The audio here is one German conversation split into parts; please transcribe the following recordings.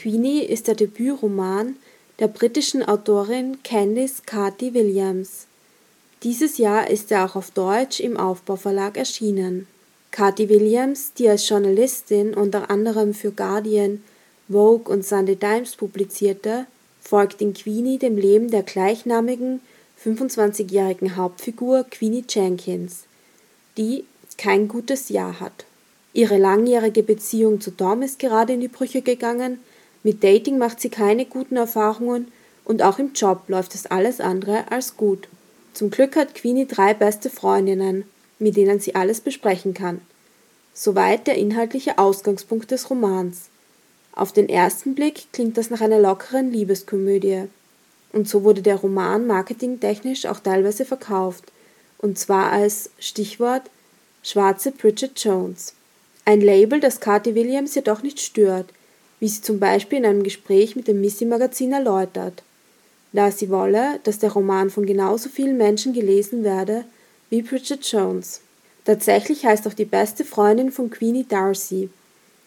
Queenie ist der Debütroman der britischen Autorin Candice Carty Williams. Dieses Jahr ist er auch auf Deutsch im Aufbauverlag erschienen. Carty Williams, die als Journalistin unter anderem für Guardian, Vogue und Sunday Times publizierte, folgt in Queenie dem Leben der gleichnamigen 25-jährigen Hauptfigur Queenie Jenkins, die kein gutes Jahr hat. Ihre langjährige Beziehung zu Tom ist gerade in die Brüche gegangen, mit Dating macht sie keine guten Erfahrungen und auch im Job läuft es alles andere als gut. Zum Glück hat Queenie drei beste Freundinnen, mit denen sie alles besprechen kann. Soweit der inhaltliche Ausgangspunkt des Romans. Auf den ersten Blick klingt das nach einer lockeren Liebeskomödie. Und so wurde der Roman marketingtechnisch auch teilweise verkauft, und zwar als Stichwort schwarze Bridget Jones. Ein Label, das Cathy Williams jedoch nicht stört, wie sie zum Beispiel in einem Gespräch mit dem Missy-Magazin erläutert, da sie wolle, dass der Roman von genauso vielen Menschen gelesen werde wie Bridget Jones. Tatsächlich heißt auch die beste Freundin von Queenie Darcy,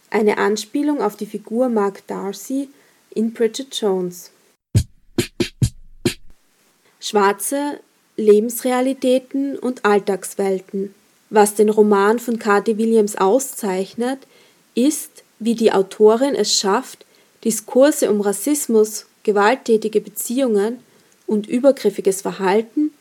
eine Anspielung auf die Figur Mark Darcy in Bridget Jones. Schwarze Lebensrealitäten und Alltagswelten. Was den Roman von Cathy Williams auszeichnet, ist, wie die Autorin es schafft, Diskurse um Rassismus, gewalttätige Beziehungen und übergriffiges Verhalten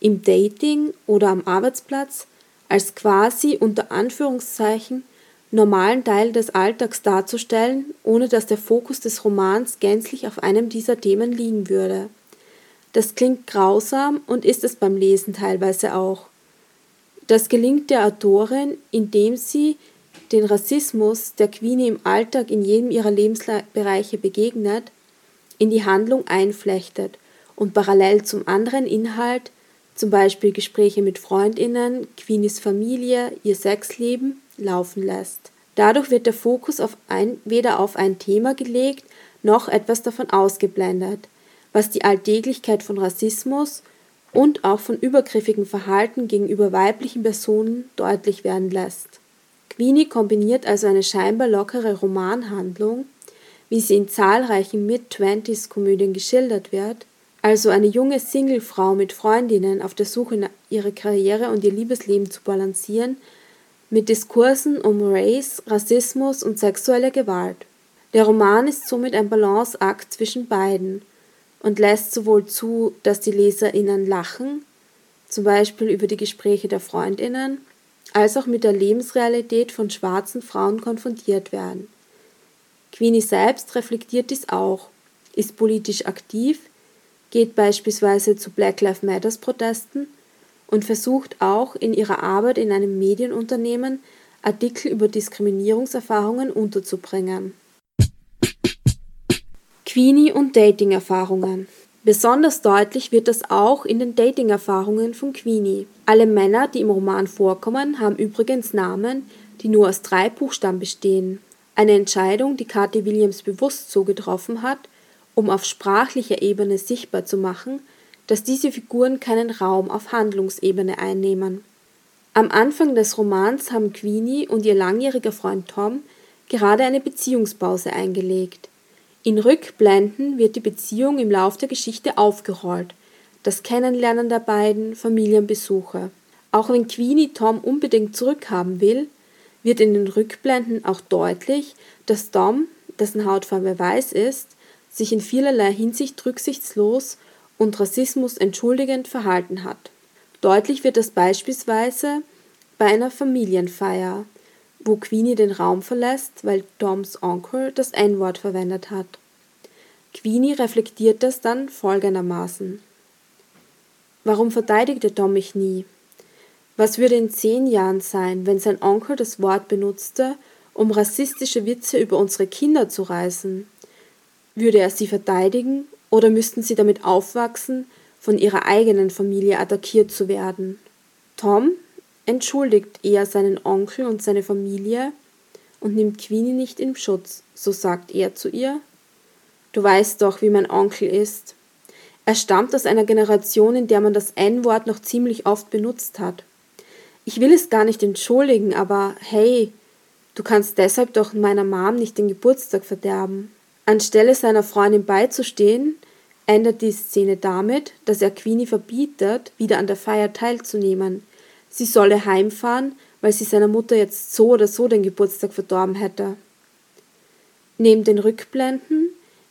im Dating oder am Arbeitsplatz als quasi unter Anführungszeichen normalen Teil des Alltags darzustellen, ohne dass der Fokus des Romans gänzlich auf einem dieser Themen liegen würde. Das klingt grausam und ist es beim Lesen teilweise auch. Das gelingt der Autorin, indem sie den Rassismus, der Queenie im Alltag in jedem ihrer Lebensbereiche begegnet, in die Handlung einflechtet und parallel zum anderen Inhalt, zum Beispiel Gespräche mit Freundinnen, Queenies Familie, ihr Sexleben, laufen lässt. Dadurch wird der Fokus auf ein, weder auf ein Thema gelegt, noch etwas davon ausgeblendet, was die Alltäglichkeit von Rassismus und auch von übergriffigem Verhalten gegenüber weiblichen Personen deutlich werden lässt. Queenie kombiniert also eine scheinbar lockere Romanhandlung, wie sie in zahlreichen Mid-Twenties-Komödien geschildert wird, also eine junge Singlefrau mit Freundinnen auf der Suche ihre Karriere und ihr Liebesleben zu balancieren, mit Diskursen um Race, Rassismus und sexuelle Gewalt. Der Roman ist somit ein Balanceakt zwischen beiden und lässt sowohl zu, dass die LeserInnen lachen, zum Beispiel über die Gespräche der FreundInnen, als auch mit der Lebensrealität von schwarzen Frauen konfrontiert werden. Queenie selbst reflektiert dies auch, ist politisch aktiv, geht beispielsweise zu Black Lives Matters Protesten und versucht auch in ihrer Arbeit in einem Medienunternehmen Artikel über Diskriminierungserfahrungen unterzubringen. Queenie und Dating-Erfahrungen Besonders deutlich wird das auch in den Dating-Erfahrungen von Queenie. Alle Männer, die im Roman vorkommen, haben übrigens Namen, die nur aus drei Buchstaben bestehen. Eine Entscheidung, die Cathy Williams bewusst so getroffen hat, um auf sprachlicher Ebene sichtbar zu machen, dass diese Figuren keinen Raum auf Handlungsebene einnehmen. Am Anfang des Romans haben Queenie und ihr langjähriger Freund Tom gerade eine Beziehungspause eingelegt. In Rückblenden wird die Beziehung im Lauf der Geschichte aufgerollt, das Kennenlernen der beiden, Familienbesuche. Auch wenn Queenie Tom unbedingt zurückhaben will, wird in den Rückblenden auch deutlich, dass Tom, dessen Hautfarbe weiß ist, sich in vielerlei Hinsicht rücksichtslos und Rassismus entschuldigend verhalten hat. Deutlich wird das beispielsweise bei einer Familienfeier, wo Queenie den Raum verlässt, weil Toms Onkel das N-Wort verwendet hat. Queenie reflektiert das dann folgendermaßen. Warum verteidigte Tom mich nie? Was würde in zehn Jahren sein, wenn sein Onkel das Wort benutzte, um rassistische Witze über unsere Kinder zu reißen? Würde er sie verteidigen oder müssten sie damit aufwachsen, von ihrer eigenen Familie attackiert zu werden? Tom entschuldigt er seinen Onkel und seine Familie und nimmt Queenie nicht in Schutz, so sagt er zu ihr. Du weißt doch, wie mein Onkel ist. Er stammt aus einer Generation, in der man das N-Wort noch ziemlich oft benutzt hat. Ich will es gar nicht entschuldigen, aber hey, du kannst deshalb doch meiner Mom nicht den Geburtstag verderben. Anstelle seiner Freundin beizustehen, endet die Szene damit, dass er Queenie verbietet, wieder an der Feier teilzunehmen. Sie solle heimfahren, weil sie seiner Mutter jetzt so oder so den Geburtstag verdorben hätte. Neben den Rückblenden,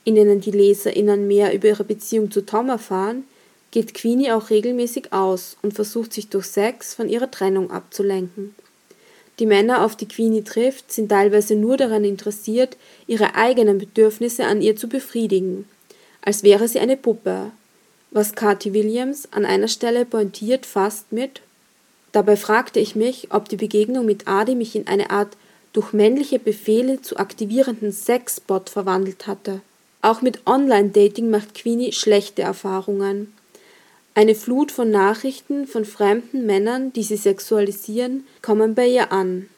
in denen die LeserInnen mehr über ihre Beziehung zu Tom erfahren, geht Queenie auch regelmäßig aus und versucht sich durch Sex von ihrer Trennung abzulenken. Die Männer, auf die Queenie trifft, sind teilweise nur daran interessiert, ihre eigenen Bedürfnisse an ihr zu befriedigen, als wäre sie eine Puppe, was Cathy Williams an einer Stelle pointiert fast mit Dabei fragte ich mich, ob die Begegnung mit Adi mich in eine Art durch männliche Befehle zu aktivierenden Sexbot verwandelt hatte. Auch mit Online-Dating macht Queenie schlechte Erfahrungen. Eine Flut von Nachrichten von fremden Männern, die sie sexualisieren, kommen bei ihr an.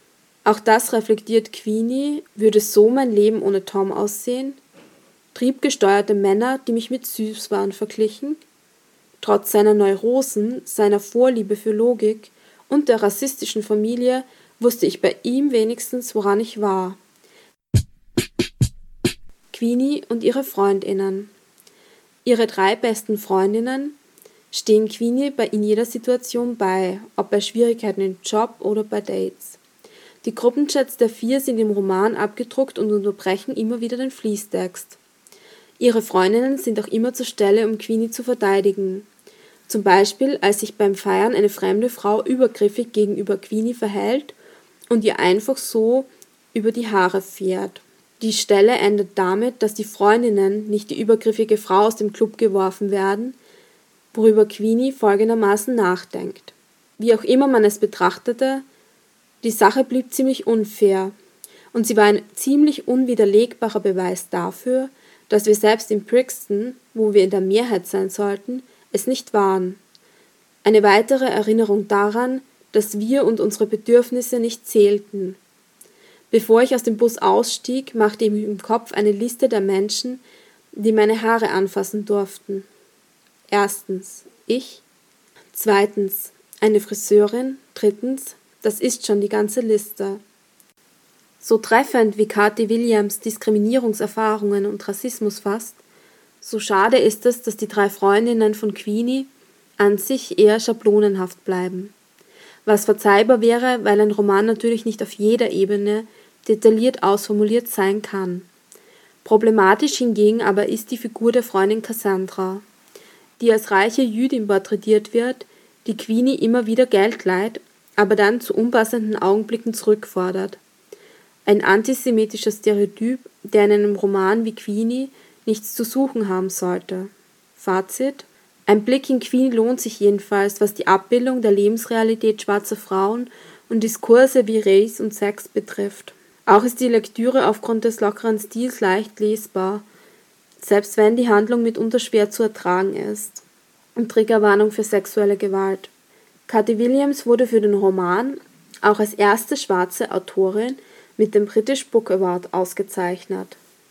Auch das reflektiert Queenie, würde so mein Leben ohne Tom aussehen? Triebgesteuerte Männer, die mich mit Süßwaren verglichen? Trotz seiner Neurosen, seiner Vorliebe für Logik und der rassistischen Familie wusste ich bei ihm wenigstens, woran ich war. Queenie und ihre Freundinnen. Ihre drei besten Freundinnen stehen Queenie bei in jeder Situation bei, ob bei Schwierigkeiten im Job oder bei Dates. Die Gruppenchats der vier sind im Roman abgedruckt und unterbrechen immer wieder den Fließtext. Ihre Freundinnen sind auch immer zur Stelle, um Queenie zu verteidigen. Zum Beispiel, als sich beim Feiern eine fremde Frau übergriffig gegenüber Queenie verhält und ihr einfach so über die Haare fährt. Die Stelle endet damit, dass die Freundinnen, nicht die übergriffige Frau aus dem Club geworfen werden, worüber Queenie folgendermaßen nachdenkt. Wie auch immer man es betrachtete, die Sache blieb ziemlich unfair und sie war ein ziemlich unwiderlegbarer Beweis dafür, dass wir selbst in Brixton, wo wir in der Mehrheit sein sollten, es nicht waren. Eine weitere Erinnerung daran, dass wir und unsere Bedürfnisse nicht zählten. Bevor ich aus dem Bus ausstieg, machte ich im Kopf eine Liste der Menschen, die meine Haare anfassen durften. Erstens ich, zweitens eine Friseurin, drittens, das ist schon die ganze Liste. So treffend wie Cathy Williams Diskriminierungserfahrungen und Rassismus fasst, so schade ist es, dass die drei Freundinnen von Queenie an sich eher schablonenhaft bleiben. Was verzeihbar wäre, weil ein Roman natürlich nicht auf jeder Ebene detailliert ausformuliert sein kann. Problematisch hingegen aber ist die Figur der Freundin Cassandra die als reiche Jüdin porträtiert wird, die Queenie immer wieder Geld leiht, aber dann zu unpassenden Augenblicken zurückfordert. Ein antisemitischer Stereotyp, der in einem Roman wie Queenie nichts zu suchen haben sollte. Fazit ein Blick in Queenie lohnt sich jedenfalls, was die Abbildung der Lebensrealität schwarzer Frauen und Diskurse wie Race und Sex betrifft. Auch ist die Lektüre aufgrund des lockeren Stils leicht lesbar selbst wenn die Handlung mitunter schwer zu ertragen ist. Und Triggerwarnung für sexuelle Gewalt. Cathy Williams wurde für den Roman auch als erste schwarze Autorin mit dem British Book Award ausgezeichnet.